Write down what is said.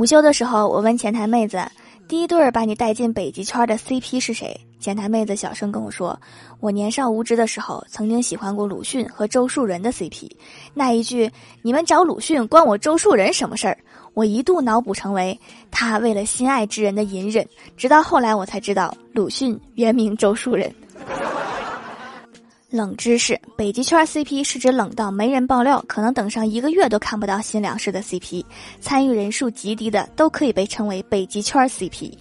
午休的时候，我问前台妹子：“第一对儿把你带进北极圈的 CP 是谁？”前台妹子小声跟我说：“我年少无知的时候，曾经喜欢过鲁迅和周树人的 CP。”那一句“你们找鲁迅，关我周树人什么事儿？”我一度脑补成为他为了心爱之人的隐忍。直到后来我才知道，鲁迅原名周树人。冷知识：北极圈 CP 是指冷到没人爆料，可能等上一个月都看不到新粮食的 CP。参与人数极低的都可以被称为北极圈 CP。